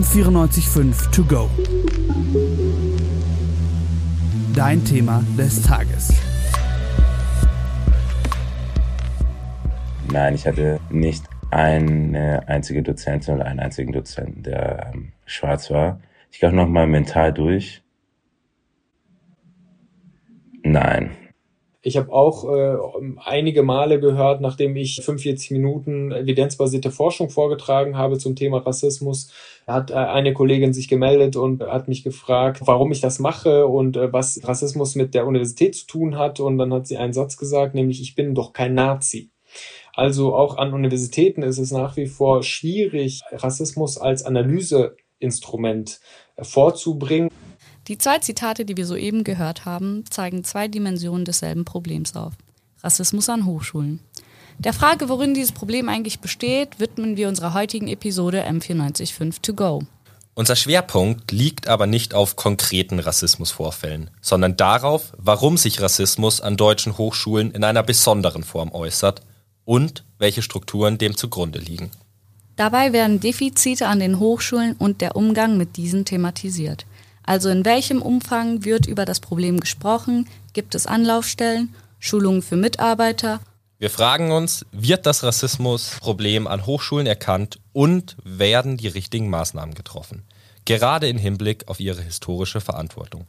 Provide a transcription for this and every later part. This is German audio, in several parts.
M945 To Go. Dein Thema des Tages. Nein, ich hatte nicht eine einzige Dozentin oder einen einzigen Dozenten, der ähm, schwarz war. Ich gehe auch nochmal mental durch. Nein. Ich habe auch äh, einige Male gehört, nachdem ich 45 Minuten evidenzbasierte Forschung vorgetragen habe zum Thema Rassismus, hat äh, eine Kollegin sich gemeldet und hat mich gefragt, warum ich das mache und äh, was Rassismus mit der Universität zu tun hat. Und dann hat sie einen Satz gesagt, nämlich ich bin doch kein Nazi. Also auch an Universitäten ist es nach wie vor schwierig, Rassismus als Analyseinstrument vorzubringen. Die zwei Zitate, die wir soeben gehört haben, zeigen zwei Dimensionen desselben Problems auf. Rassismus an Hochschulen. Der Frage, worin dieses Problem eigentlich besteht, widmen wir unserer heutigen Episode M945 To Go. Unser Schwerpunkt liegt aber nicht auf konkreten Rassismusvorfällen, sondern darauf, warum sich Rassismus an deutschen Hochschulen in einer besonderen Form äußert und welche Strukturen dem zugrunde liegen. Dabei werden Defizite an den Hochschulen und der Umgang mit diesen thematisiert. Also in welchem Umfang wird über das Problem gesprochen? Gibt es Anlaufstellen, Schulungen für Mitarbeiter? Wir fragen uns, wird das Rassismusproblem an Hochschulen erkannt und werden die richtigen Maßnahmen getroffen? Gerade im Hinblick auf ihre historische Verantwortung.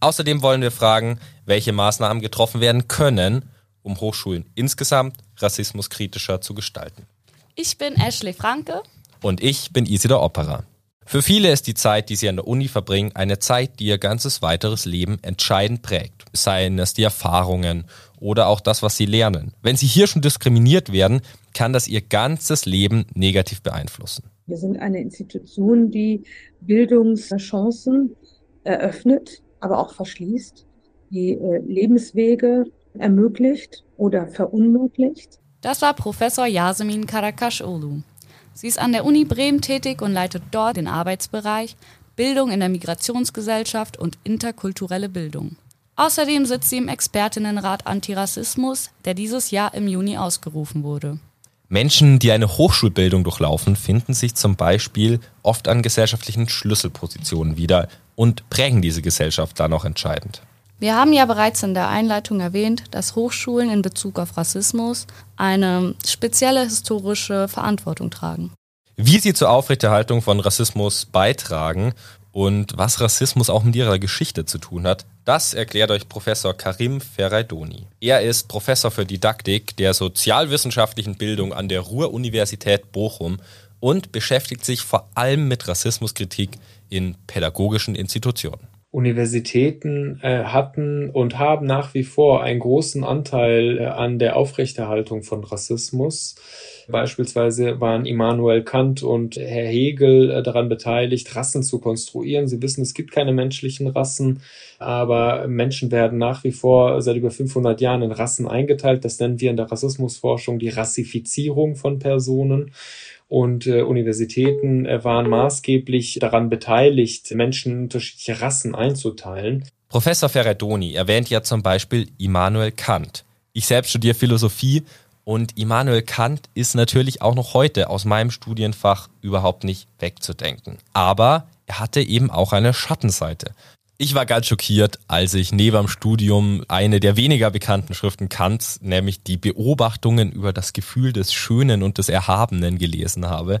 Außerdem wollen wir fragen, welche Maßnahmen getroffen werden können, um Hochschulen insgesamt rassismuskritischer zu gestalten. Ich bin Ashley Franke. Und ich bin Isidor Opera. Für viele ist die Zeit, die sie an der Uni verbringen, eine Zeit, die ihr ganzes weiteres Leben entscheidend prägt. Seien es die Erfahrungen oder auch das, was sie lernen. Wenn sie hier schon diskriminiert werden, kann das ihr ganzes Leben negativ beeinflussen. Wir sind eine Institution, die Bildungschancen eröffnet, aber auch verschließt, die äh, Lebenswege ermöglicht oder verunmöglicht. Das war Professor Yasemin Karakaş-Olu. Sie ist an der Uni Bremen tätig und leitet dort den Arbeitsbereich Bildung in der Migrationsgesellschaft und interkulturelle Bildung. Außerdem sitzt sie im Expertinnenrat Antirassismus, der dieses Jahr im Juni ausgerufen wurde. Menschen, die eine Hochschulbildung durchlaufen, finden sich zum Beispiel oft an gesellschaftlichen Schlüsselpositionen wieder und prägen diese Gesellschaft dann auch entscheidend. Wir haben ja bereits in der Einleitung erwähnt, dass Hochschulen in Bezug auf Rassismus eine spezielle historische Verantwortung tragen. Wie sie zur Aufrechterhaltung von Rassismus beitragen und was Rassismus auch mit ihrer Geschichte zu tun hat, das erklärt euch Professor Karim Ferraidoni. Er ist Professor für Didaktik der sozialwissenschaftlichen Bildung an der Ruhr-Universität Bochum und beschäftigt sich vor allem mit Rassismuskritik in pädagogischen Institutionen. Universitäten äh, hatten und haben nach wie vor einen großen Anteil äh, an der Aufrechterhaltung von Rassismus. Beispielsweise waren Immanuel Kant und Herr Hegel äh, daran beteiligt, Rassen zu konstruieren. Sie wissen, es gibt keine menschlichen Rassen, aber Menschen werden nach wie vor seit über 500 Jahren in Rassen eingeteilt. Das nennen wir in der Rassismusforschung die Rassifizierung von Personen und äh, Universitäten äh, waren maßgeblich daran beteiligt, Menschen unterschiedliche Rassen einzuteilen. Professor Ferradoni erwähnt ja zum Beispiel Immanuel Kant. Ich selbst studiere Philosophie und Immanuel Kant ist natürlich auch noch heute aus meinem Studienfach überhaupt nicht wegzudenken. Aber er hatte eben auch eine Schattenseite. Ich war ganz schockiert, als ich neben dem Studium eine der weniger bekannten Schriften Kants, nämlich die Beobachtungen über das Gefühl des Schönen und des Erhabenen gelesen habe,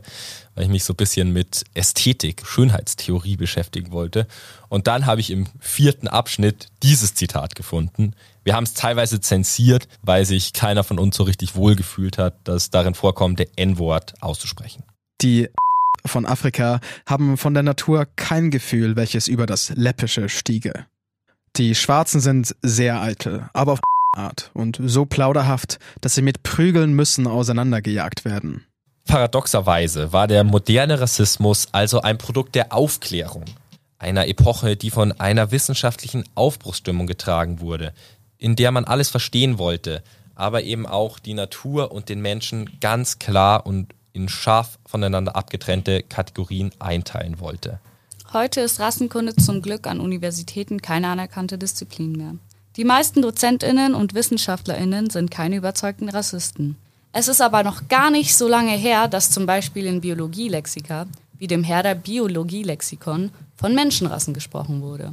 weil ich mich so ein bisschen mit Ästhetik, Schönheitstheorie beschäftigen wollte. Und dann habe ich im vierten Abschnitt dieses Zitat gefunden. Wir haben es teilweise zensiert, weil sich keiner von uns so richtig wohlgefühlt hat, das darin vorkommende N-Wort auszusprechen. Die von Afrika haben von der Natur kein Gefühl, welches über das Läppische stiege. Die Schwarzen sind sehr eitel, aber auf Art und so plauderhaft, dass sie mit Prügeln müssen auseinandergejagt werden. Paradoxerweise war der moderne Rassismus also ein Produkt der Aufklärung, einer Epoche, die von einer wissenschaftlichen Aufbruchsstimmung getragen wurde, in der man alles verstehen wollte, aber eben auch die Natur und den Menschen ganz klar und in scharf voneinander abgetrennte Kategorien einteilen wollte. Heute ist Rassenkunde zum Glück an Universitäten keine anerkannte Disziplin mehr. Die meisten Dozentinnen und Wissenschaftlerinnen sind keine überzeugten Rassisten. Es ist aber noch gar nicht so lange her, dass zum Beispiel in Biologielexika wie dem Herder Biologie-Lexikon, von Menschenrassen gesprochen wurde.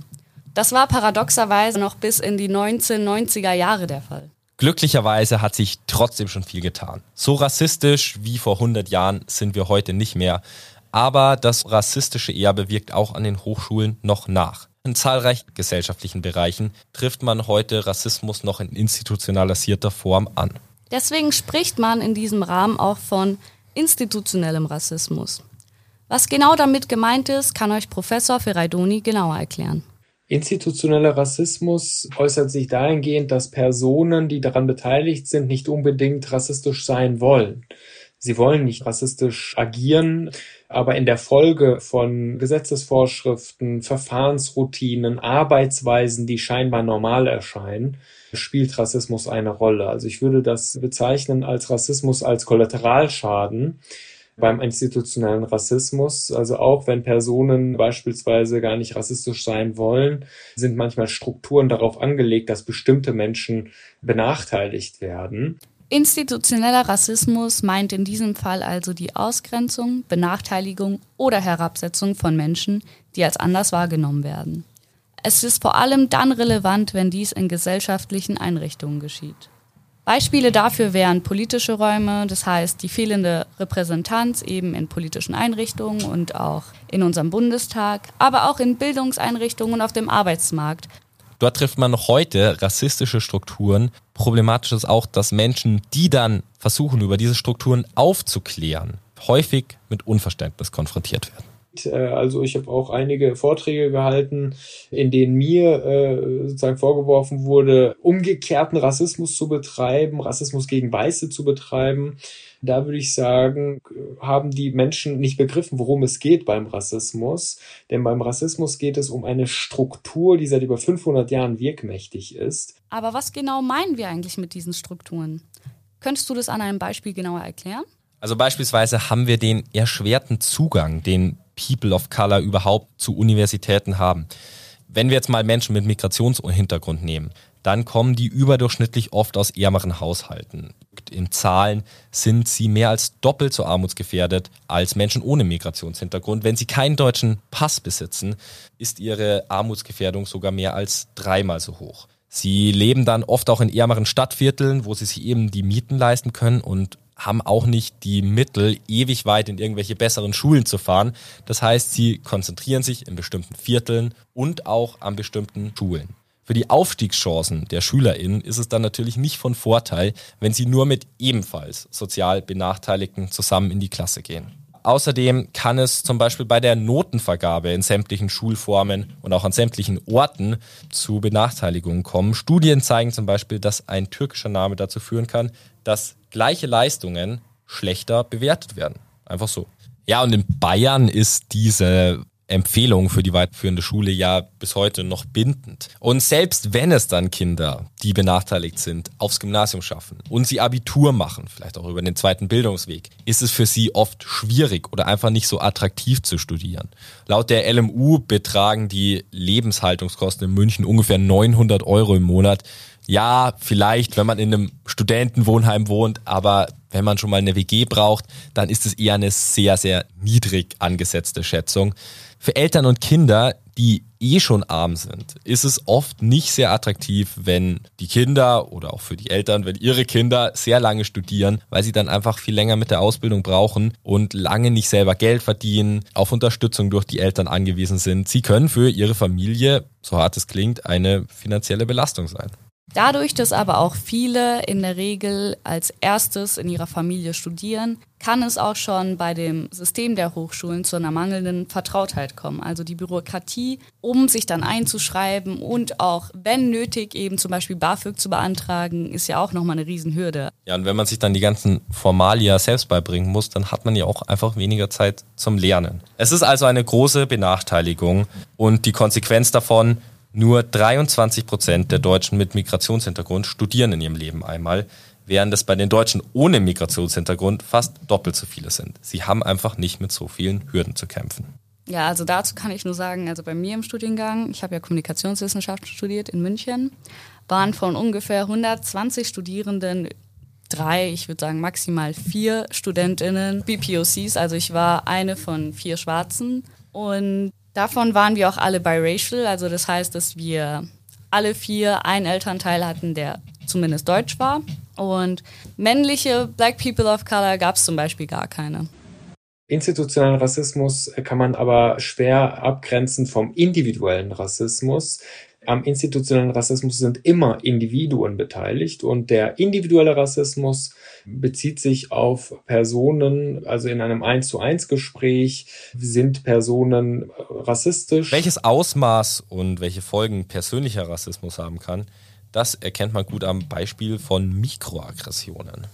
Das war paradoxerweise noch bis in die 1990er Jahre der Fall. Glücklicherweise hat sich trotzdem schon viel getan. So rassistisch wie vor 100 Jahren sind wir heute nicht mehr. Aber das rassistische Erbe wirkt auch an den Hochschulen noch nach. In zahlreichen gesellschaftlichen Bereichen trifft man heute Rassismus noch in institutionalisierter Form an. Deswegen spricht man in diesem Rahmen auch von institutionellem Rassismus. Was genau damit gemeint ist, kann euch Professor Ferraidoni genauer erklären. Institutioneller Rassismus äußert sich dahingehend, dass Personen, die daran beteiligt sind, nicht unbedingt rassistisch sein wollen. Sie wollen nicht rassistisch agieren, aber in der Folge von Gesetzesvorschriften, Verfahrensroutinen, Arbeitsweisen, die scheinbar normal erscheinen, spielt Rassismus eine Rolle. Also ich würde das bezeichnen als Rassismus als Kollateralschaden beim institutionellen Rassismus. Also auch wenn Personen beispielsweise gar nicht rassistisch sein wollen, sind manchmal Strukturen darauf angelegt, dass bestimmte Menschen benachteiligt werden. Institutioneller Rassismus meint in diesem Fall also die Ausgrenzung, Benachteiligung oder Herabsetzung von Menschen, die als anders wahrgenommen werden. Es ist vor allem dann relevant, wenn dies in gesellschaftlichen Einrichtungen geschieht. Beispiele dafür wären politische Räume, das heißt die fehlende Repräsentanz eben in politischen Einrichtungen und auch in unserem Bundestag, aber auch in Bildungseinrichtungen und auf dem Arbeitsmarkt. Dort trifft man noch heute rassistische Strukturen. Problematisch ist auch, dass Menschen, die dann versuchen, über diese Strukturen aufzuklären, häufig mit Unverständnis konfrontiert werden. Äh, also ich habe auch einige Vorträge gehalten, in denen mir äh, sozusagen vorgeworfen wurde, umgekehrten Rassismus zu betreiben, Rassismus gegen Weiße zu betreiben. Da würde ich sagen, haben die Menschen nicht begriffen, worum es geht beim Rassismus. Denn beim Rassismus geht es um eine Struktur, die seit über 500 Jahren wirkmächtig ist. Aber was genau meinen wir eigentlich mit diesen Strukturen? Könntest du das an einem Beispiel genauer erklären? Also beispielsweise haben wir den erschwerten Zugang, den People of Color überhaupt zu Universitäten haben. Wenn wir jetzt mal Menschen mit Migrationshintergrund nehmen, dann kommen die überdurchschnittlich oft aus ärmeren Haushalten. In Zahlen sind sie mehr als doppelt so armutsgefährdet als Menschen ohne Migrationshintergrund. Wenn sie keinen deutschen Pass besitzen, ist ihre Armutsgefährdung sogar mehr als dreimal so hoch. Sie leben dann oft auch in ärmeren Stadtvierteln, wo sie sich eben die Mieten leisten können und haben auch nicht die Mittel, ewig weit in irgendwelche besseren Schulen zu fahren. Das heißt, sie konzentrieren sich in bestimmten Vierteln und auch an bestimmten Schulen. Für die Aufstiegschancen der SchülerInnen ist es dann natürlich nicht von Vorteil, wenn sie nur mit ebenfalls sozial Benachteiligten zusammen in die Klasse gehen. Außerdem kann es zum Beispiel bei der Notenvergabe in sämtlichen Schulformen und auch an sämtlichen Orten zu Benachteiligungen kommen. Studien zeigen zum Beispiel, dass ein türkischer Name dazu führen kann, dass gleiche Leistungen schlechter bewertet werden. Einfach so. Ja, und in Bayern ist diese Empfehlung für die weiterführende Schule ja bis heute noch bindend. Und selbst wenn es dann Kinder, die benachteiligt sind, aufs Gymnasium schaffen und sie Abitur machen, vielleicht auch über den zweiten Bildungsweg, ist es für sie oft schwierig oder einfach nicht so attraktiv zu studieren. Laut der LMU betragen die Lebenshaltungskosten in München ungefähr 900 Euro im Monat ja, vielleicht, wenn man in einem Studentenwohnheim wohnt, aber wenn man schon mal eine WG braucht, dann ist es eher eine sehr, sehr niedrig angesetzte Schätzung. Für Eltern und Kinder, die eh schon arm sind, ist es oft nicht sehr attraktiv, wenn die Kinder oder auch für die Eltern, wenn ihre Kinder sehr lange studieren, weil sie dann einfach viel länger mit der Ausbildung brauchen und lange nicht selber Geld verdienen, auf Unterstützung durch die Eltern angewiesen sind. Sie können für ihre Familie, so hart es klingt, eine finanzielle Belastung sein. Dadurch, dass aber auch viele in der Regel als erstes in ihrer Familie studieren, kann es auch schon bei dem System der Hochschulen zu einer mangelnden Vertrautheit kommen. Also die Bürokratie, um sich dann einzuschreiben und auch, wenn nötig, eben zum Beispiel BAföG zu beantragen, ist ja auch nochmal eine Riesenhürde. Ja, und wenn man sich dann die ganzen Formalia selbst beibringen muss, dann hat man ja auch einfach weniger Zeit zum Lernen. Es ist also eine große Benachteiligung und die Konsequenz davon, nur 23 Prozent der Deutschen mit Migrationshintergrund studieren in ihrem Leben einmal, während es bei den Deutschen ohne Migrationshintergrund fast doppelt so viele sind. Sie haben einfach nicht mit so vielen Hürden zu kämpfen. Ja, also dazu kann ich nur sagen, also bei mir im Studiengang, ich habe ja Kommunikationswissenschaften studiert in München, waren von ungefähr 120 Studierenden drei, ich würde sagen maximal vier Studentinnen, BPOCs, also ich war eine von vier Schwarzen und davon waren wir auch alle biracial, also das heißt, dass wir alle vier einen Elternteil hatten, der zumindest deutsch war und männliche Black People of Color gab es zum Beispiel gar keine. Institutionellen Rassismus kann man aber schwer abgrenzen vom individuellen Rassismus. Am institutionellen Rassismus sind immer Individuen beteiligt und der individuelle Rassismus bezieht sich auf Personen, also in einem 1 zu 1 Gespräch sind Personen rassistisch. Welches Ausmaß und welche Folgen persönlicher Rassismus haben kann, das erkennt man gut am Beispiel von Mikroaggressionen.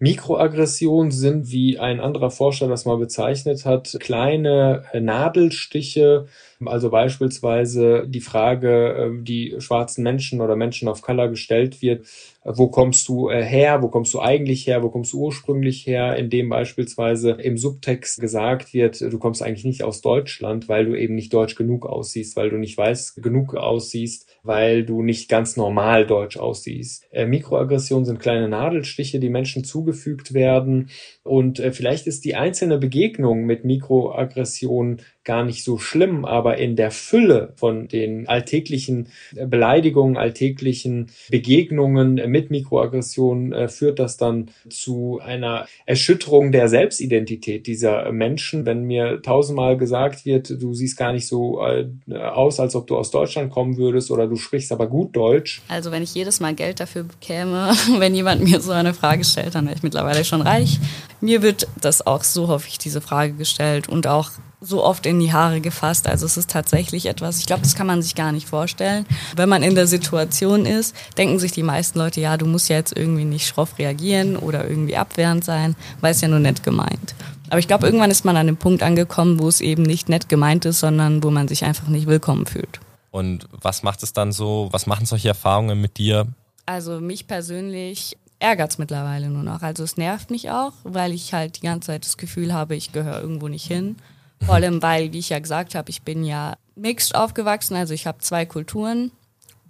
Mikroaggressionen sind, wie ein anderer Forscher das mal bezeichnet hat, kleine Nadelstiche, also beispielsweise die Frage, äh, die schwarzen Menschen oder Menschen of Color gestellt wird, wo kommst du äh, her, wo kommst du eigentlich her, wo kommst du ursprünglich her, indem beispielsweise im Subtext gesagt wird, du kommst eigentlich nicht aus Deutschland, weil du eben nicht deutsch genug aussiehst, weil du nicht weiß genug aussiehst, weil du nicht ganz normal deutsch aussiehst. Äh, Mikroaggressionen sind kleine Nadelstiche, die Menschen zugefügt werden. Und äh, vielleicht ist die einzelne Begegnung mit Mikroaggressionen gar nicht so schlimm, aber in der Fülle von den alltäglichen Beleidigungen, alltäglichen Begegnungen mit Mikroaggressionen äh, führt das dann zu einer Erschütterung der Selbstidentität dieser Menschen. Wenn mir tausendmal gesagt wird, du siehst gar nicht so äh, aus, als ob du aus Deutschland kommen würdest oder du sprichst aber gut Deutsch. Also wenn ich jedes Mal Geld dafür bekäme, wenn jemand mir so eine Frage stellt, dann wäre ich mittlerweile schon reich. Mir wird das auch so häufig diese Frage gestellt und auch so oft in die Haare gefasst. Also es ist tatsächlich etwas, ich glaube, das kann man sich gar nicht vorstellen. Wenn man in der Situation ist, denken sich die meisten Leute, ja, du musst ja jetzt irgendwie nicht schroff reagieren oder irgendwie abwehrend sein, weil es ja nur nett gemeint. Aber ich glaube, irgendwann ist man an dem Punkt angekommen, wo es eben nicht nett gemeint ist, sondern wo man sich einfach nicht willkommen fühlt. Und was macht es dann so, was machen solche Erfahrungen mit dir? Also mich persönlich ärgert es mittlerweile nur noch. Also es nervt mich auch, weil ich halt die ganze Zeit das Gefühl habe, ich gehöre irgendwo nicht hin. Vor allem, weil, wie ich ja gesagt habe, ich bin ja mixed aufgewachsen, also ich habe zwei Kulturen.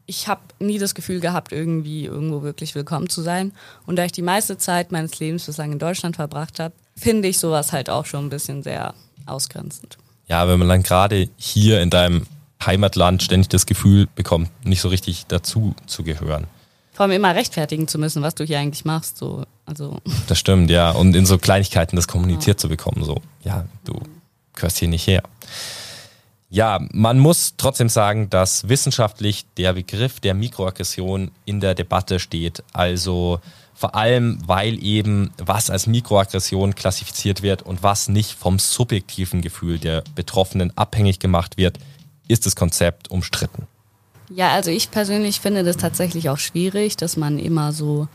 Ich habe nie das Gefühl gehabt, irgendwie irgendwo wirklich willkommen zu sein. Und da ich die meiste Zeit meines Lebens bislang in Deutschland verbracht habe, finde ich sowas halt auch schon ein bisschen sehr ausgrenzend. Ja, wenn man dann gerade hier in deinem Heimatland ständig das Gefühl bekommt, nicht so richtig dazu zu gehören. Vor allem immer rechtfertigen zu müssen, was du hier eigentlich machst. So, also. Das stimmt, ja. Und in so Kleinigkeiten das kommuniziert ja. zu bekommen, so, ja, du gehörst hier nicht her. Ja, man muss trotzdem sagen, dass wissenschaftlich der Begriff der Mikroaggression in der Debatte steht. Also vor allem, weil eben was als Mikroaggression klassifiziert wird und was nicht vom subjektiven Gefühl der Betroffenen abhängig gemacht wird, ist das Konzept umstritten. Ja, also ich persönlich finde das tatsächlich auch schwierig, dass man immer so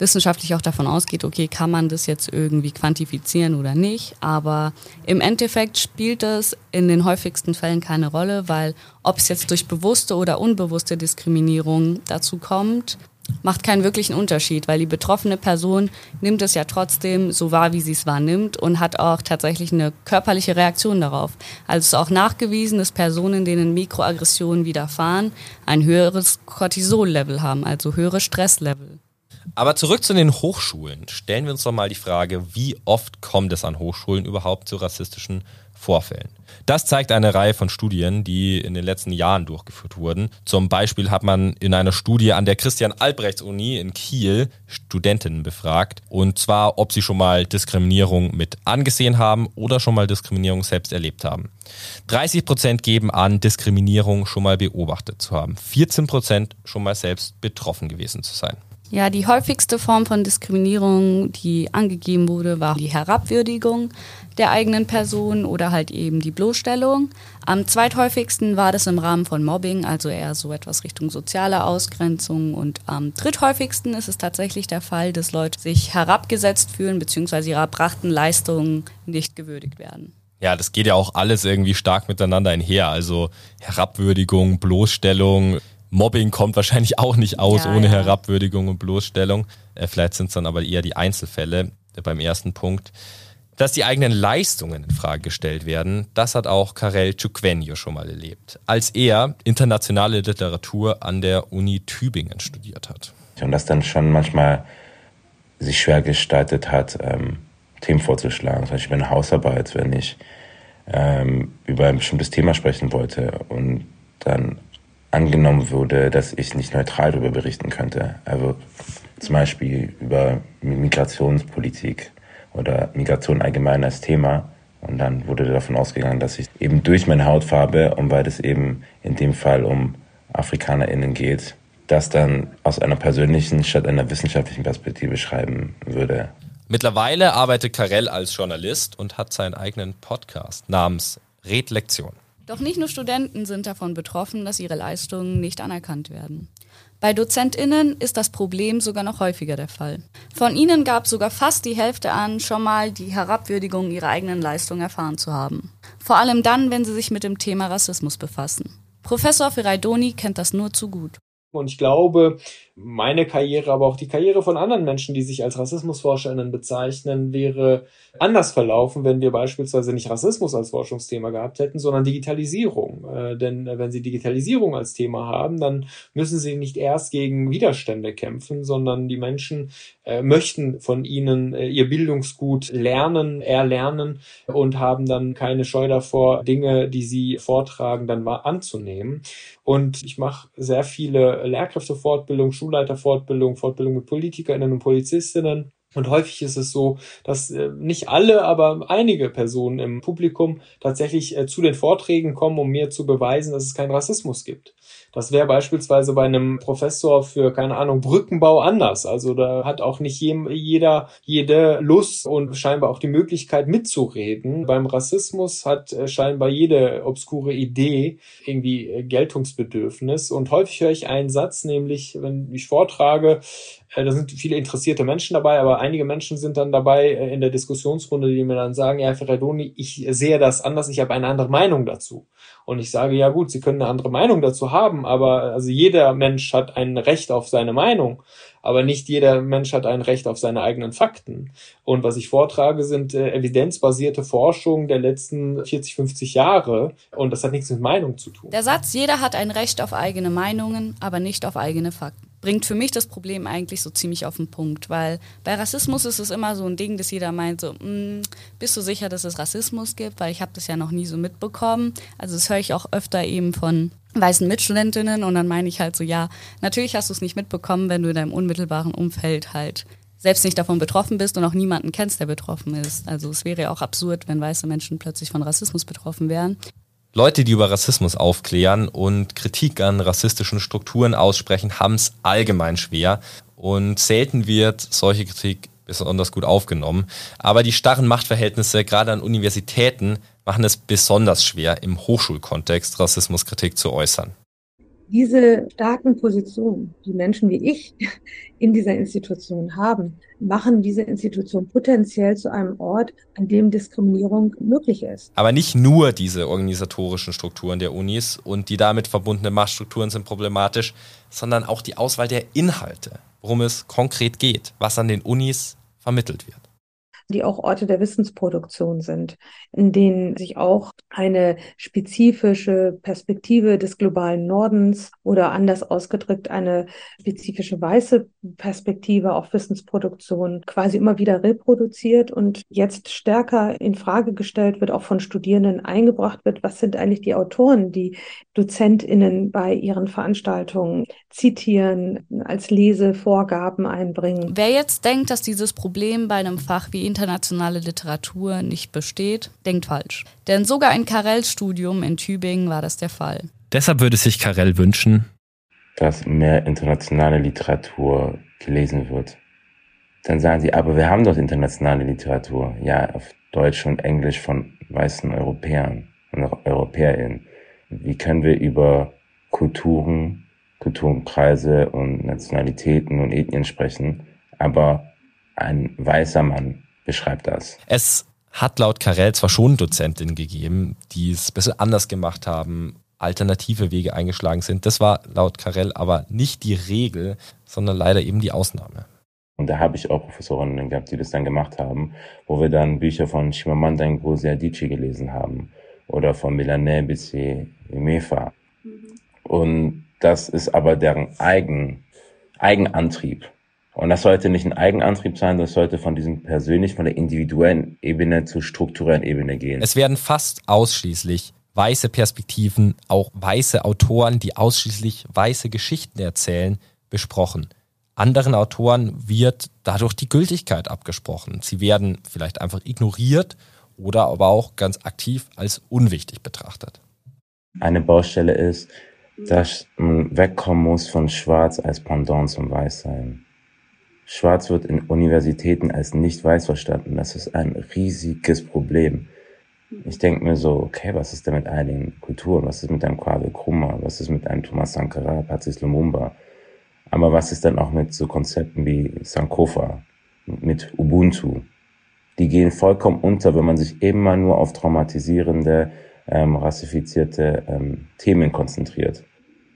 wissenschaftlich auch davon ausgeht, okay, kann man das jetzt irgendwie quantifizieren oder nicht. Aber im Endeffekt spielt das in den häufigsten Fällen keine Rolle, weil ob es jetzt durch bewusste oder unbewusste Diskriminierung dazu kommt, macht keinen wirklichen Unterschied, weil die betroffene Person nimmt es ja trotzdem so wahr, wie sie es wahrnimmt und hat auch tatsächlich eine körperliche Reaktion darauf. Also es ist auch nachgewiesen, dass Personen, denen Mikroaggressionen widerfahren, ein höheres Cortisol-Level haben, also höhere Stresslevel. Aber zurück zu den Hochschulen. Stellen wir uns doch mal die Frage, wie oft kommt es an Hochschulen überhaupt zu rassistischen Vorfällen? Das zeigt eine Reihe von Studien, die in den letzten Jahren durchgeführt wurden. Zum Beispiel hat man in einer Studie an der Christian-Albrechts-Uni in Kiel Studentinnen befragt. Und zwar, ob sie schon mal Diskriminierung mit angesehen haben oder schon mal Diskriminierung selbst erlebt haben. 30 Prozent geben an, Diskriminierung schon mal beobachtet zu haben. 14 Prozent schon mal selbst betroffen gewesen zu sein. Ja, die häufigste Form von Diskriminierung, die angegeben wurde, war die Herabwürdigung der eigenen Person oder halt eben die Bloßstellung. Am zweithäufigsten war das im Rahmen von Mobbing, also eher so etwas Richtung soziale Ausgrenzung. Und am dritthäufigsten ist es tatsächlich der Fall, dass Leute sich herabgesetzt fühlen bzw. ihrer erbrachten Leistungen nicht gewürdigt werden. Ja, das geht ja auch alles irgendwie stark miteinander einher. Also Herabwürdigung, Bloßstellung, Mobbing kommt wahrscheinlich auch nicht aus ja, ohne ja. Herabwürdigung und Bloßstellung. Äh, vielleicht sind es dann aber eher die Einzelfälle äh, beim ersten Punkt. Dass die eigenen Leistungen in Frage gestellt werden, das hat auch Karel Ciuquenio schon mal erlebt, als er internationale Literatur an der Uni Tübingen studiert hat. Und das dann schon manchmal sich schwer gestaltet hat, ähm, Themen vorzuschlagen. Zum Beispiel eine Hausarbeit, wenn ich ähm, über ein bestimmtes Thema sprechen wollte und dann angenommen wurde, dass ich nicht neutral darüber berichten könnte. Also zum Beispiel über Migrationspolitik oder Migration allgemein als Thema. Und dann wurde davon ausgegangen, dass ich eben durch meine Hautfarbe und weil es eben in dem Fall um AfrikanerInnen geht, das dann aus einer persönlichen statt einer wissenschaftlichen Perspektive schreiben würde. Mittlerweile arbeitet Karel als Journalist und hat seinen eigenen Podcast namens Redlektion. Doch nicht nur Studenten sind davon betroffen, dass ihre Leistungen nicht anerkannt werden. Bei DozentInnen ist das Problem sogar noch häufiger der Fall. Von ihnen gab sogar fast die Hälfte an, schon mal die Herabwürdigung ihrer eigenen Leistung erfahren zu haben. Vor allem dann, wenn sie sich mit dem Thema Rassismus befassen. Professor Firaidoni kennt das nur zu gut. Und ich glaube, meine Karriere, aber auch die Karriere von anderen Menschen, die sich als RassismusforscherInnen bezeichnen, wäre anders verlaufen, wenn wir beispielsweise nicht Rassismus als Forschungsthema gehabt hätten, sondern Digitalisierung. Äh, denn äh, wenn Sie Digitalisierung als Thema haben, dann müssen Sie nicht erst gegen Widerstände kämpfen, sondern die Menschen äh, möchten von Ihnen äh, ihr Bildungsgut lernen, erlernen und haben dann keine Scheu davor, Dinge, die Sie vortragen, dann anzunehmen. Und ich mache sehr viele Lehrkräftefortbildung, Schulleiterfortbildung, Fortbildung mit PolitikerInnen und Polizistinnen. Und häufig ist es so, dass äh, nicht alle, aber einige Personen im Publikum tatsächlich äh, zu den Vorträgen kommen, um mir zu beweisen, dass es keinen Rassismus gibt. Das wäre beispielsweise bei einem Professor für, keine Ahnung, Brückenbau anders. Also da hat auch nicht jeder jede Lust und scheinbar auch die Möglichkeit mitzureden. Beim Rassismus hat äh, scheinbar jede obskure Idee irgendwie Geltungsbedürfnis. Und häufig höre ich einen Satz, nämlich, wenn ich vortrage, äh, da sind viele interessierte Menschen dabei, aber einige Menschen sind dann dabei äh, in der Diskussionsrunde, die mir dann sagen, ja, Ferradoni, ich sehe das anders, ich habe eine andere Meinung dazu. Und ich sage, ja gut, Sie können eine andere Meinung dazu haben, aber also jeder Mensch hat ein Recht auf seine Meinung, aber nicht jeder Mensch hat ein Recht auf seine eigenen Fakten. Und was ich vortrage, sind äh, evidenzbasierte Forschungen der letzten 40, 50 Jahre und das hat nichts mit Meinung zu tun. Der Satz, jeder hat ein Recht auf eigene Meinungen, aber nicht auf eigene Fakten bringt für mich das Problem eigentlich so ziemlich auf den Punkt, weil bei Rassismus ist es immer so ein Ding, dass jeder meint so, mm, bist du sicher, dass es Rassismus gibt, weil ich habe das ja noch nie so mitbekommen. Also das höre ich auch öfter eben von weißen Mitstudentinnen und dann meine ich halt so, ja, natürlich hast du es nicht mitbekommen, wenn du in deinem unmittelbaren Umfeld halt selbst nicht davon betroffen bist und auch niemanden kennst, der betroffen ist. Also es wäre ja auch absurd, wenn weiße Menschen plötzlich von Rassismus betroffen wären. Leute, die über Rassismus aufklären und Kritik an rassistischen Strukturen aussprechen, haben es allgemein schwer und selten wird solche Kritik besonders gut aufgenommen. Aber die starren Machtverhältnisse gerade an Universitäten machen es besonders schwer, im Hochschulkontext Rassismuskritik zu äußern diese starken Positionen, die Menschen wie ich in dieser Institution haben, machen diese Institution potenziell zu einem Ort, an dem Diskriminierung möglich ist. Aber nicht nur diese organisatorischen Strukturen der Unis und die damit verbundenen Machtstrukturen sind problematisch, sondern auch die Auswahl der Inhalte, worum es konkret geht, was an den Unis vermittelt wird die auch Orte der Wissensproduktion sind, in denen sich auch eine spezifische Perspektive des globalen Nordens oder anders ausgedrückt eine spezifische weiße Perspektive auf Wissensproduktion quasi immer wieder reproduziert und jetzt stärker in Frage gestellt wird, auch von Studierenden eingebracht wird. Was sind eigentlich die Autoren, die DozentInnen bei ihren Veranstaltungen zitieren, als Lesevorgaben einbringen? Wer jetzt denkt, dass dieses Problem bei einem Fach wie internationale Literatur nicht besteht, denkt falsch. Denn sogar in Karels Studium in Tübingen war das der Fall. Deshalb würde sich Karel wünschen, dass mehr internationale Literatur gelesen wird. Dann sagen sie, aber wir haben doch internationale Literatur. Ja, auf Deutsch und Englisch von weißen Europäern und auch Europäerinnen. Wie können wir über Kulturen, Kulturkreise und Nationalitäten und Ethnien sprechen, aber ein weißer Mann beschreibt das. Es hat laut Karel zwar schon Dozentinnen gegeben, die es ein bisschen anders gemacht haben, alternative Wege eingeschlagen sind. Das war laut Karel aber nicht die Regel, sondern leider eben die Ausnahme. Und da habe ich auch Professorinnen gehabt, die das dann gemacht haben, wo wir dann Bücher von Chimamanda Ngozi Adichie gelesen haben oder von Milanè Bissé Mefa. Mhm. Und das ist aber deren Eigen, Eigenantrieb Und das sollte nicht ein Eigenantrieb sein, das sollte von diesem persönlich, von der individuellen Ebene zur strukturellen Ebene gehen. Es werden fast ausschließlich weiße Perspektiven, auch weiße Autoren, die ausschließlich weiße Geschichten erzählen, besprochen. Anderen Autoren wird dadurch die Gültigkeit abgesprochen. Sie werden vielleicht einfach ignoriert oder aber auch ganz aktiv als unwichtig betrachtet. Eine Baustelle ist, dass man wegkommen muss von Schwarz als Pendant zum Weißsein. Schwarz wird in Universitäten als nicht weiß verstanden. Das ist ein riesiges Problem. Ich denke mir so, okay, was ist denn mit einigen Kulturen? Was ist mit einem Kwame Nkrumah? Was ist mit einem Thomas Sankara, Patrice Lumumba? Aber was ist dann auch mit so Konzepten wie Sankofa, mit Ubuntu? Die gehen vollkommen unter, wenn man sich immer nur auf traumatisierende, ähm, rassifizierte ähm, Themen konzentriert.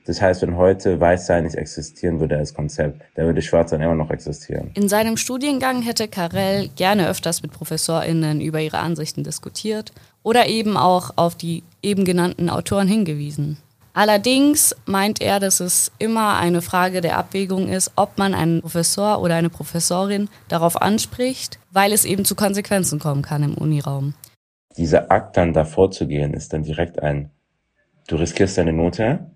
Das heißt, wenn heute Weißsein nicht existieren würde als Konzept, dann würde Schwarzsein immer noch existieren. In seinem Studiengang hätte Karel gerne öfters mit ProfessorInnen über ihre Ansichten diskutiert oder eben auch auf die eben genannten Autoren hingewiesen. Allerdings meint er, dass es immer eine Frage der Abwägung ist, ob man einen Professor oder eine Professorin darauf anspricht, weil es eben zu Konsequenzen kommen kann im Uniraum. Dieser Akt dann davor zu gehen, ist dann direkt ein, du riskierst deine Note,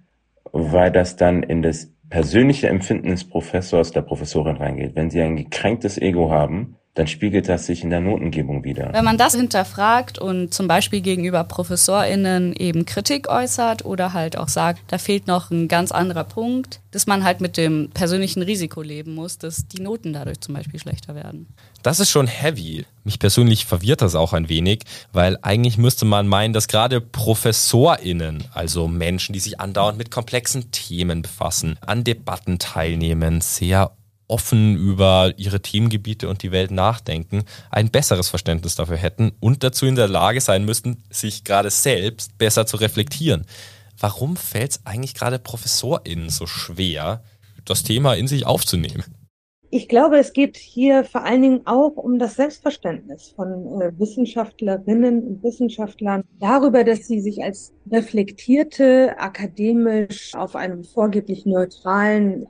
weil das dann in das persönliche Empfinden des Professors, der Professorin reingeht. Wenn sie ein gekränktes Ego haben, dann spiegelt das sich in der Notengebung wieder. Wenn man das hinterfragt und zum Beispiel gegenüber ProfessorInnen eben Kritik äußert oder halt auch sagt, da fehlt noch ein ganz anderer Punkt, dass man halt mit dem persönlichen Risiko leben muss, dass die Noten dadurch zum Beispiel schlechter werden. Das ist schon heavy. Mich persönlich verwirrt das auch ein wenig, weil eigentlich müsste man meinen, dass gerade ProfessorInnen, also Menschen, die sich andauernd mit komplexen Themen befassen, an Debatten teilnehmen, sehr offen über ihre Themengebiete und die Welt nachdenken, ein besseres Verständnis dafür hätten und dazu in der Lage sein müssten, sich gerade selbst besser zu reflektieren. Warum fällt es eigentlich gerade ProfessorInnen so schwer, das Thema in sich aufzunehmen? Ich glaube, es geht hier vor allen Dingen auch um das Selbstverständnis von äh, Wissenschaftlerinnen und Wissenschaftlern darüber, dass sie sich als reflektierte, akademisch auf einem vorgeblich neutralen,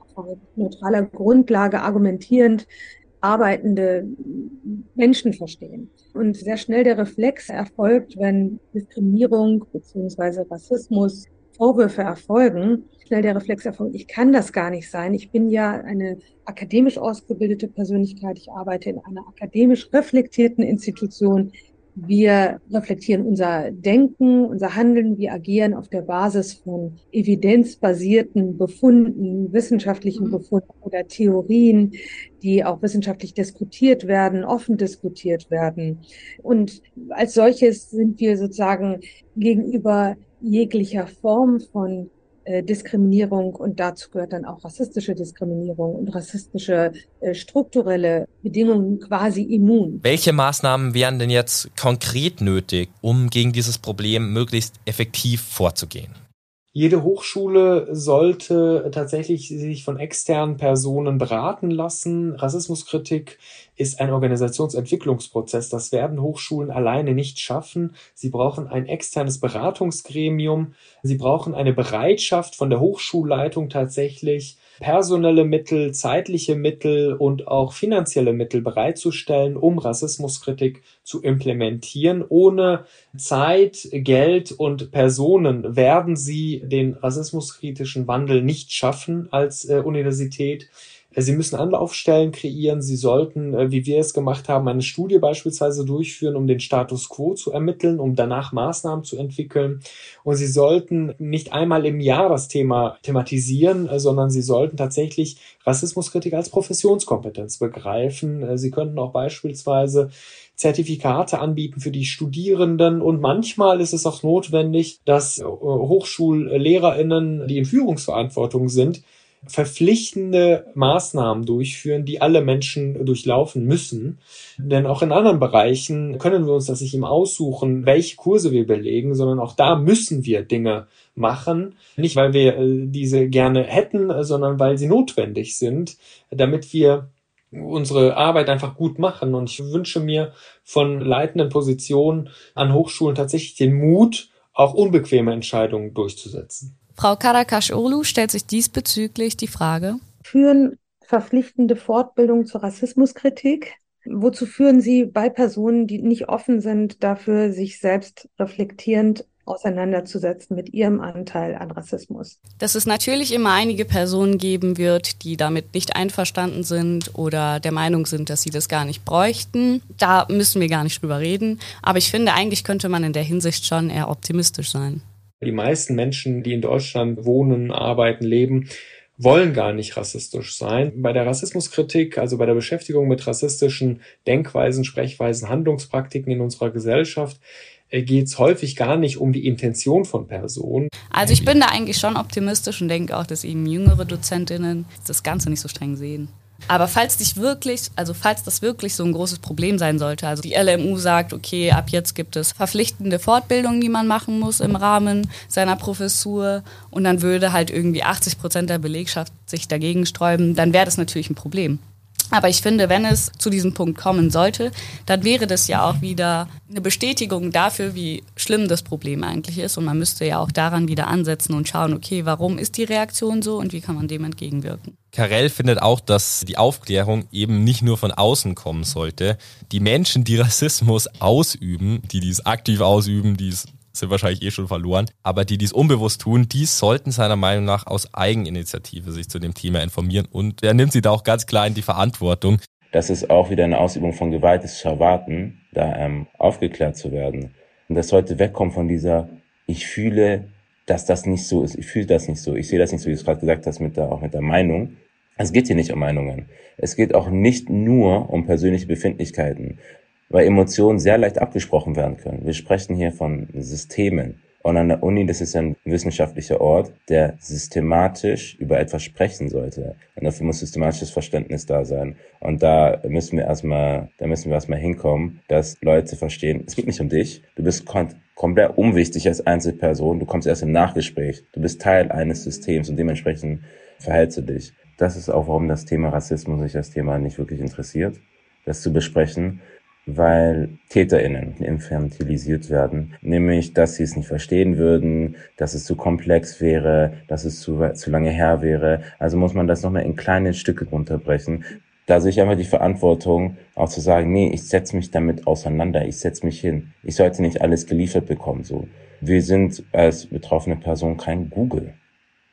neutraler Grundlage argumentierend arbeitende Menschen verstehen. Und sehr schnell der Reflex erfolgt, wenn Diskriminierung beziehungsweise Rassismus Vorwürfe erfolgen, schnell der Reflex erfolgt, ich kann das gar nicht sein. Ich bin ja eine akademisch ausgebildete Persönlichkeit. Ich arbeite in einer akademisch reflektierten Institution. Wir reflektieren unser Denken, unser Handeln, wir agieren auf der Basis von evidenzbasierten Befunden, wissenschaftlichen mhm. Befunden oder Theorien, die auch wissenschaftlich diskutiert werden, offen diskutiert werden. Und als solches sind wir sozusagen gegenüber jeglicher Form von äh, Diskriminierung und dazu gehört dann auch rassistische Diskriminierung und rassistische äh, strukturelle Bedingungen quasi immun. Welche Maßnahmen wären denn jetzt konkret nötig, um gegen dieses Problem möglichst effektiv vorzugehen? Jede Hochschule sollte tatsächlich sich von externen Personen beraten lassen. Rassismuskritik ist ein Organisationsentwicklungsprozess. Das werden Hochschulen alleine nicht schaffen. Sie brauchen ein externes Beratungsgremium. Sie brauchen eine Bereitschaft von der Hochschulleitung tatsächlich personelle Mittel, zeitliche Mittel und auch finanzielle Mittel bereitzustellen, um Rassismuskritik zu implementieren. Ohne Zeit, Geld und Personen werden sie den rassismuskritischen Wandel nicht schaffen als äh, Universität. Sie müssen Anlaufstellen kreieren. Sie sollten, äh, wie wir es gemacht haben, eine Studie beispielsweise durchführen, um den Status quo zu ermitteln, um danach Maßnahmen zu entwickeln. Und Sie sollten nicht einmal im Jahr das Thema thematisieren, äh, sondern Sie sollten tatsächlich Rassismuskritik als Professionskompetenz begreifen. Äh, Sie könnten auch beispielsweise Zertifikate anbieten für die Studierenden und manchmal ist es auch notwendig, dass Hochschullehrerinnen, die in Führungsverantwortung sind, verpflichtende Maßnahmen durchführen, die alle Menschen durchlaufen müssen. Denn auch in anderen Bereichen können wir uns das nicht im aussuchen, welche Kurse wir belegen, sondern auch da müssen wir Dinge machen. Nicht, weil wir äh, diese gerne hätten, sondern weil sie notwendig sind, damit wir unsere Arbeit einfach gut machen. Und ich wünsche mir von leitenden Positionen an Hochschulen tatsächlich den Mut, auch unbequeme Entscheidungen durchzusetzen. Frau Karakaş-Olu stellt sich diesbezüglich die Frage, führen verpflichtende Fortbildung zur Rassismuskritik. Wozu führen Sie bei Personen, die nicht offen sind, dafür sich selbst reflektierend auseinanderzusetzen mit ihrem Anteil an Rassismus. Dass es natürlich immer einige Personen geben wird, die damit nicht einverstanden sind oder der Meinung sind, dass sie das gar nicht bräuchten. Da müssen wir gar nicht drüber reden. Aber ich finde, eigentlich könnte man in der Hinsicht schon eher optimistisch sein. Die meisten Menschen, die in Deutschland wohnen, arbeiten, leben, wollen gar nicht rassistisch sein. Bei der Rassismuskritik, also bei der Beschäftigung mit rassistischen Denkweisen, Sprechweisen, Handlungspraktiken in unserer Gesellschaft, äh, geht es häufig gar nicht um die Intention von Personen. Also ich bin da eigentlich schon optimistisch und denke auch, dass eben jüngere Dozentinnen das Ganze nicht so streng sehen. Aber falls dich wirklich, also falls das wirklich so ein großes Problem sein sollte, also die LMU sagt, okay, ab jetzt gibt es verpflichtende Fortbildungen, die man machen muss im Rahmen seiner Professur und dann würde halt irgendwie 80 Prozent der Belegschaft sich dagegen sträuben, dann wäre das natürlich ein Problem. Aber ich finde, wenn es zu diesem Punkt kommen sollte, dann wäre das ja auch wieder eine Bestätigung dafür, wie schlimm das Problem eigentlich ist. Und man müsste ja auch daran wieder ansetzen und schauen, okay, warum ist die Reaktion so und wie kann man dem entgegenwirken. Karel findet auch, dass die Aufklärung eben nicht nur von außen kommen sollte. Die Menschen, die Rassismus ausüben, die dies aktiv ausüben, die es sind wahrscheinlich eh schon verloren. Aber die, die es unbewusst tun, die sollten seiner Meinung nach aus Eigeninitiative sich zu dem Thema informieren. Und er nimmt sie da auch ganz klar in die Verantwortung. Das ist auch wieder eine Ausübung von Gewalt, ist zu erwarten, da ähm, aufgeklärt zu werden. Und das sollte wegkommen von dieser, ich fühle, dass das nicht so ist. Ich fühle das nicht so. Ich sehe das nicht so, wie du es gerade gesagt hast, mit der, auch mit der Meinung. Es geht hier nicht um Meinungen. Es geht auch nicht nur um persönliche Befindlichkeiten weil Emotionen sehr leicht abgesprochen werden können. Wir sprechen hier von Systemen. Und an der Uni, das ist ein wissenschaftlicher Ort, der systematisch über etwas sprechen sollte. Und dafür muss systematisches Verständnis da sein. Und da müssen wir erstmal, da müssen wir erstmal hinkommen, dass Leute verstehen, es geht nicht um dich. Du bist komplett unwichtig als Einzelperson. Du kommst erst im Nachgespräch. Du bist Teil eines Systems und dementsprechend verhältst du dich. Das ist auch, warum das Thema Rassismus sich das Thema nicht wirklich interessiert, das zu besprechen weil TäterInnen infantilisiert werden. Nämlich, dass sie es nicht verstehen würden, dass es zu komplex wäre, dass es zu, zu lange her wäre. Also muss man das nochmal in kleine Stücke runterbrechen. Da sehe ich einfach die Verantwortung, auch zu sagen, nee, ich setze mich damit auseinander, ich setze mich hin. Ich sollte nicht alles geliefert bekommen, so. Wir sind als betroffene Person kein Google.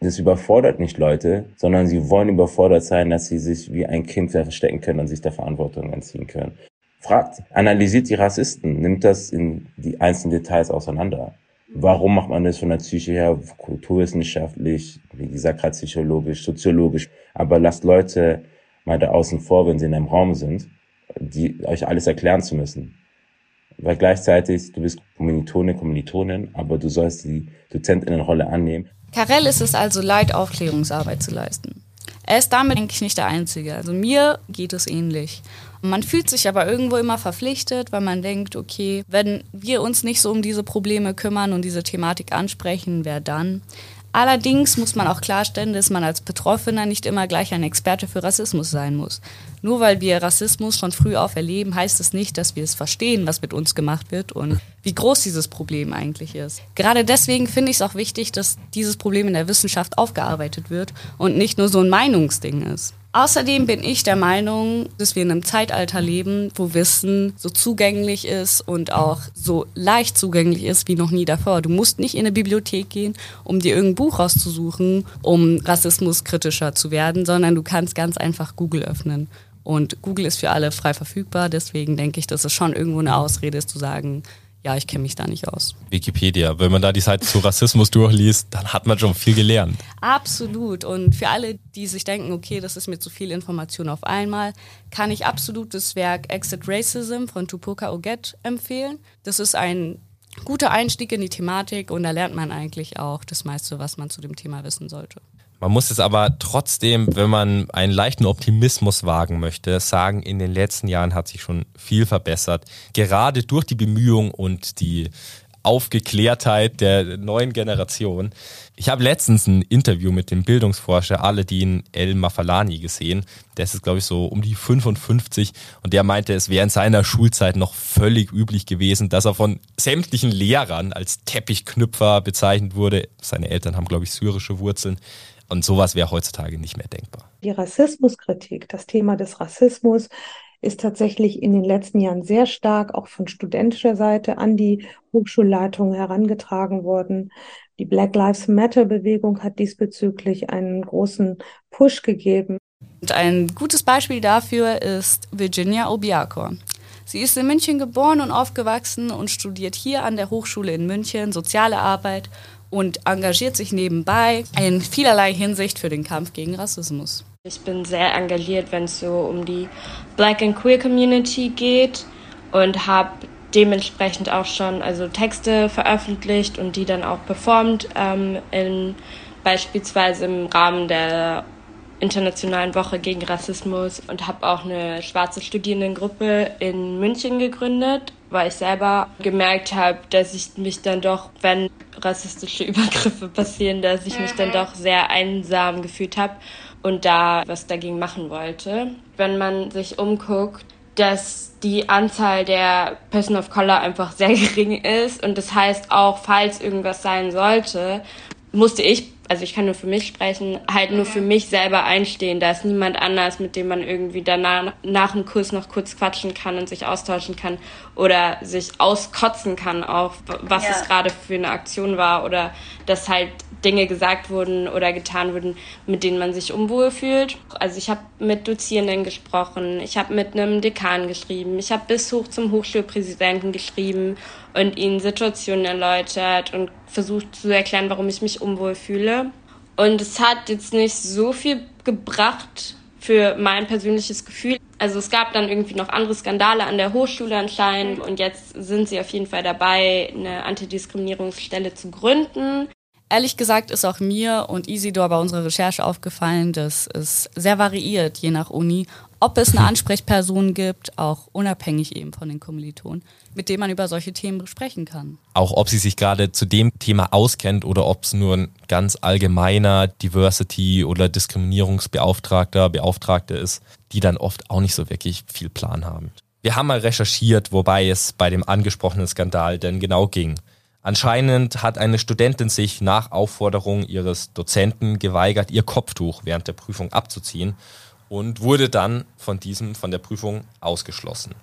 Das überfordert nicht Leute, sondern sie wollen überfordert sein, dass sie sich wie ein Kind verstecken können und sich der Verantwortung entziehen können fragt, analysiert die Rassisten, nimmt das in die einzelnen Details auseinander. Warum macht man das von der Psyche her, kulturwissenschaftlich, wie gesagt, gerade psychologisch, soziologisch, aber lasst Leute mal da außen vor, wenn sie in einem Raum sind, die euch alles erklären zu müssen. Weil gleichzeitig, du bist Kommilitone, Kommilitonin, aber du sollst die Dozentinnenrolle annehmen. Karel ist es also leid, Aufklärungsarbeit zu leisten. Er ist damit eigentlich nicht der Einzige. Also mir geht es ähnlich. Man fühlt sich aber irgendwo immer verpflichtet, weil man denkt, okay, wenn wir uns nicht so um diese Probleme kümmern und diese Thematik ansprechen, wer dann? Allerdings muss man auch klarstellen, dass man als Betroffener nicht immer gleich ein Experte für Rassismus sein muss. Nur weil wir Rassismus von früh auf erleben, heißt es nicht, dass wir es verstehen, was mit uns gemacht wird und wie groß dieses Problem eigentlich ist. Gerade deswegen finde ich es auch wichtig, dass dieses Problem in der Wissenschaft aufgearbeitet wird und nicht nur so ein Meinungsding ist. Außerdem bin ich der Meinung, dass wir in einem Zeitalter leben, wo Wissen so zugänglich ist und auch so leicht zugänglich ist wie noch nie davor. Du musst nicht in eine Bibliothek gehen, um dir irgendein Buch rauszusuchen, um rassismuskritischer zu werden, sondern du kannst ganz einfach Google öffnen. Und Google ist für alle frei verfügbar, deswegen denke ich, dass es schon irgendwo eine Ausrede ist zu sagen, ja, ich kenne mich da nicht aus. Wikipedia, wenn man da die Seite zu Rassismus durchliest, dann hat man schon viel gelernt. Absolut. Und für alle, die sich denken, okay, das ist mir zu viel Information auf einmal, kann ich absolut das Werk Exit Racism von Tupoka Oget empfehlen. Das ist ein guter Einstieg in die Thematik und da lernt man eigentlich auch das meiste, was man zu dem Thema wissen sollte. Man muss es aber trotzdem, wenn man einen leichten Optimismus wagen möchte, sagen, in den letzten Jahren hat sich schon viel verbessert. Gerade durch die Bemühungen und die Aufgeklärtheit der neuen Generation. Ich habe letztens ein Interview mit dem Bildungsforscher Aladin El Mafalani gesehen. Der ist, glaube ich, so um die 55 und der meinte, es wäre in seiner Schulzeit noch völlig üblich gewesen, dass er von sämtlichen Lehrern als Teppichknüpfer bezeichnet wurde. Seine Eltern haben, glaube ich, syrische Wurzeln Und sowas wäre heutzutage nicht mehr denkbar. Die Rassismuskritik, das Thema des Rassismus ist tatsächlich in den letzten Jahren sehr stark auch von studentischer Seite an die Hochschulleitung herangetragen worden. Die Black Lives Matter Bewegung hat diesbezüglich einen großen Push gegeben. Und ein gutes Beispiel dafür ist Virginia Obiakor. Sie ist in München geboren und aufgewachsen und studiert hier an der Hochschule in München soziale Arbeit und engagiert sich nebenbei in vielerlei Hinsicht für den Kampf gegen Rassismus. Ich bin sehr engagiert, wenn es so um die Black and Queer Community geht und habe dementsprechend auch schon also Texte veröffentlicht und die dann auch performt, ähm, in, beispielsweise im Rahmen der Internationalen Woche gegen Rassismus und habe auch eine schwarze Studierendengruppe in München gegründet, weil ich selber gemerkt habe, dass ich mich dann doch, wenn rassistische Übergriffe passieren, dass ich mich dann doch sehr einsam gefühlt habe und da was dagegen machen wollte. Wenn man sich umguckt, dass die Anzahl der Person of Color einfach sehr gering ist und das heißt auch, falls irgendwas sein sollte, musste ich, also ich kann nur für mich sprechen, halt nur für mich selber einstehen. Da ist niemand anders, mit dem man irgendwie danach nach dem Kurs noch kurz quatschen kann und sich austauschen kann oder sich auskotzen kann auch, was ja. es gerade für eine Aktion war oder dass halt Dinge gesagt wurden oder getan wurden, mit denen man sich unwohl fühlt. Also ich habe mit Dozierenden gesprochen, ich habe mit einem Dekan geschrieben, ich habe bis hoch zum Hochschulpräsidenten geschrieben und ihnen Situationen erläutert und versucht zu erklären, warum ich mich unwohl fühle. Und es hat jetzt nicht so viel gebracht für mein persönliches Gefühl. Also es gab dann irgendwie noch andere Skandale an der Hochschule anscheinend und jetzt sind sie auf jeden Fall dabei, eine Antidiskriminierungsstelle zu gründen. Ehrlich gesagt ist auch mir und Isidor bei unserer Recherche aufgefallen, dass es sehr variiert, je nach Uni, ob es eine Ansprechperson gibt, auch unabhängig eben von den Kommilitonen, mit dem man über solche Themen sprechen kann. Auch ob sie sich gerade zu dem Thema auskennt oder ob es nur ein ganz allgemeiner Diversity- oder Diskriminierungsbeauftragter, Beauftragte ist, die dann oft auch nicht so wirklich viel Plan haben. Wir haben mal recherchiert, wobei es bei dem angesprochenen Skandal denn genau ging. Anscheinend hat eine Studentin sich nach Aufforderung ihres Dozenten geweigert, ihr Kopftuch während der Prüfung abzuziehen und wurde dann von diesem, von der Prüfung ausgeschlossen.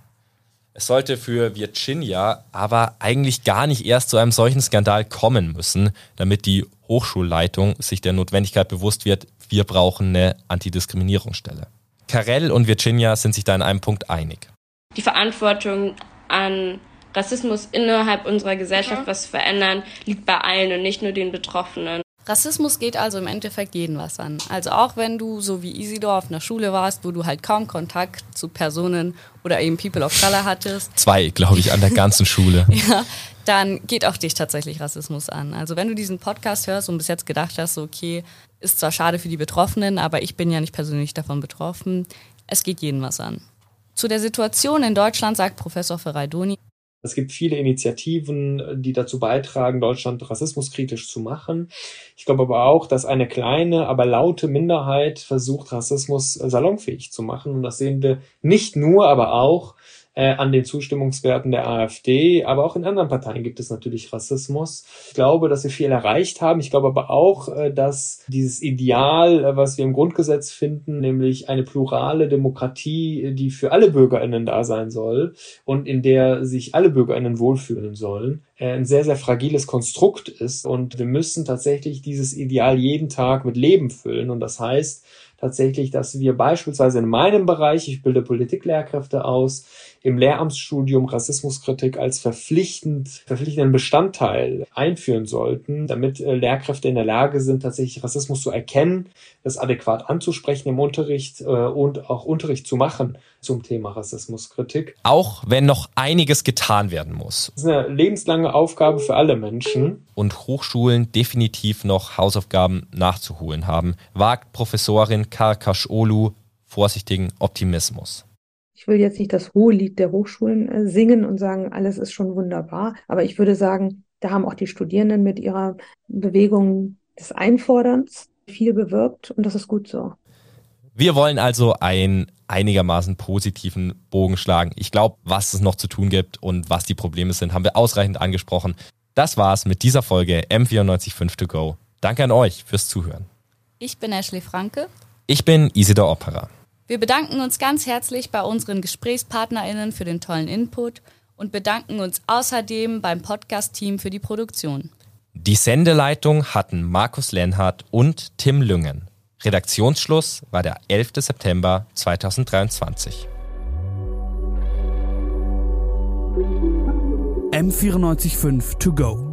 Es sollte für Virginia aber eigentlich gar nicht erst zu einem solchen Skandal kommen müssen, damit die Hochschulleitung sich der Notwendigkeit bewusst wird, wir brauchen eine Antidiskriminierungsstelle. Karel und Virginia sind sich da in einem Punkt einig. Die Verantwortung an Rassismus innerhalb unserer Gesellschaft mhm. was verändern, liegt bei allen und nicht nur den Betroffenen. Rassismus geht also im Endeffekt jeden was an. Also auch wenn du, so wie Isidor, auf einer Schule warst, wo du halt kaum Kontakt zu Personen oder eben People of Color hattest. Zwei, glaube ich, an der ganzen Schule. ja, dann geht auch dich tatsächlich Rassismus an. Also wenn du diesen Podcast hörst und bis jetzt gedacht hast, okay, ist zwar schade für die Betroffenen, aber ich bin ja nicht persönlich davon betroffen, es geht jeden was an. Zu der Situation in Deutschland sagt Professor Ferraidoni, es gibt viele Initiativen, die dazu beitragen, Deutschland rassismuskritisch zu machen. Ich glaube aber auch, dass eine kleine, aber laute Minderheit versucht, Rassismus salonfähig zu machen. Und das sehen wir nicht nur, aber auch äh, an den Zustimmungswerten der AfD, aber auch in anderen Parteien gibt es natürlich Rassismus. Ich glaube, dass wir viel erreicht haben. Ich glaube aber auch, äh, dass dieses Ideal, äh, was wir im Grundgesetz finden, nämlich eine plurale Demokratie, die für alle Bürgerinnen da sein soll und in der sich alle Bürgerinnen wohlfühlen sollen, äh, ein sehr, sehr fragiles Konstrukt ist. Und wir müssen tatsächlich dieses Ideal jeden Tag mit Leben füllen. Und das heißt, tatsächlich, dass wir beispielsweise in meinem Bereich, ich bilde Politiklehrkräfte aus, im Lehramtsstudium Rassismuskritik als verpflichtend, verpflichtenden Bestandteil einführen sollten, damit äh, Lehrkräfte in der Lage sind, tatsächlich Rassismus zu erkennen, das adäquat anzusprechen im Unterricht äh, und auch Unterricht zu machen zum Thema Rassismuskritik. Auch wenn noch einiges getan werden muss. Das ist eine lebenslange Aufgabe für alle Menschen. Und Hochschulen definitiv noch Hausaufgaben nachzuholen haben, wagt Professorin Karkash Olu vorsichtigen Optimismus ich will jetzt nicht das hohe Lied der Hochschulen äh, singen und sagen, alles ist schon wunderbar, aber ich würde sagen, da haben auch die Studierenden mit ihrer Bewegung des Einforderns viel bewirkt und das ist gut so. Wir wollen also einen einigermaßen positiven Bogen schlagen. Ich glaube, was es noch zu tun gibt und was die Probleme sind, haben wir ausreichend angesprochen. Das war's mit dieser Folge M945 to go. Danke an euch fürs Zuhören. Ich bin Ashley Franke. Ich bin Isidor Opera. Wir bedanken uns ganz herzlich bei unseren GesprächspartnerInnen für den tollen Input und bedanken uns außerdem beim Podcast-Team für die Produktion. Die Sendeleitung hatten Markus Lenhardt und Tim Lüngen. Redaktionsschluss war der 11. September 2023. M945 to go.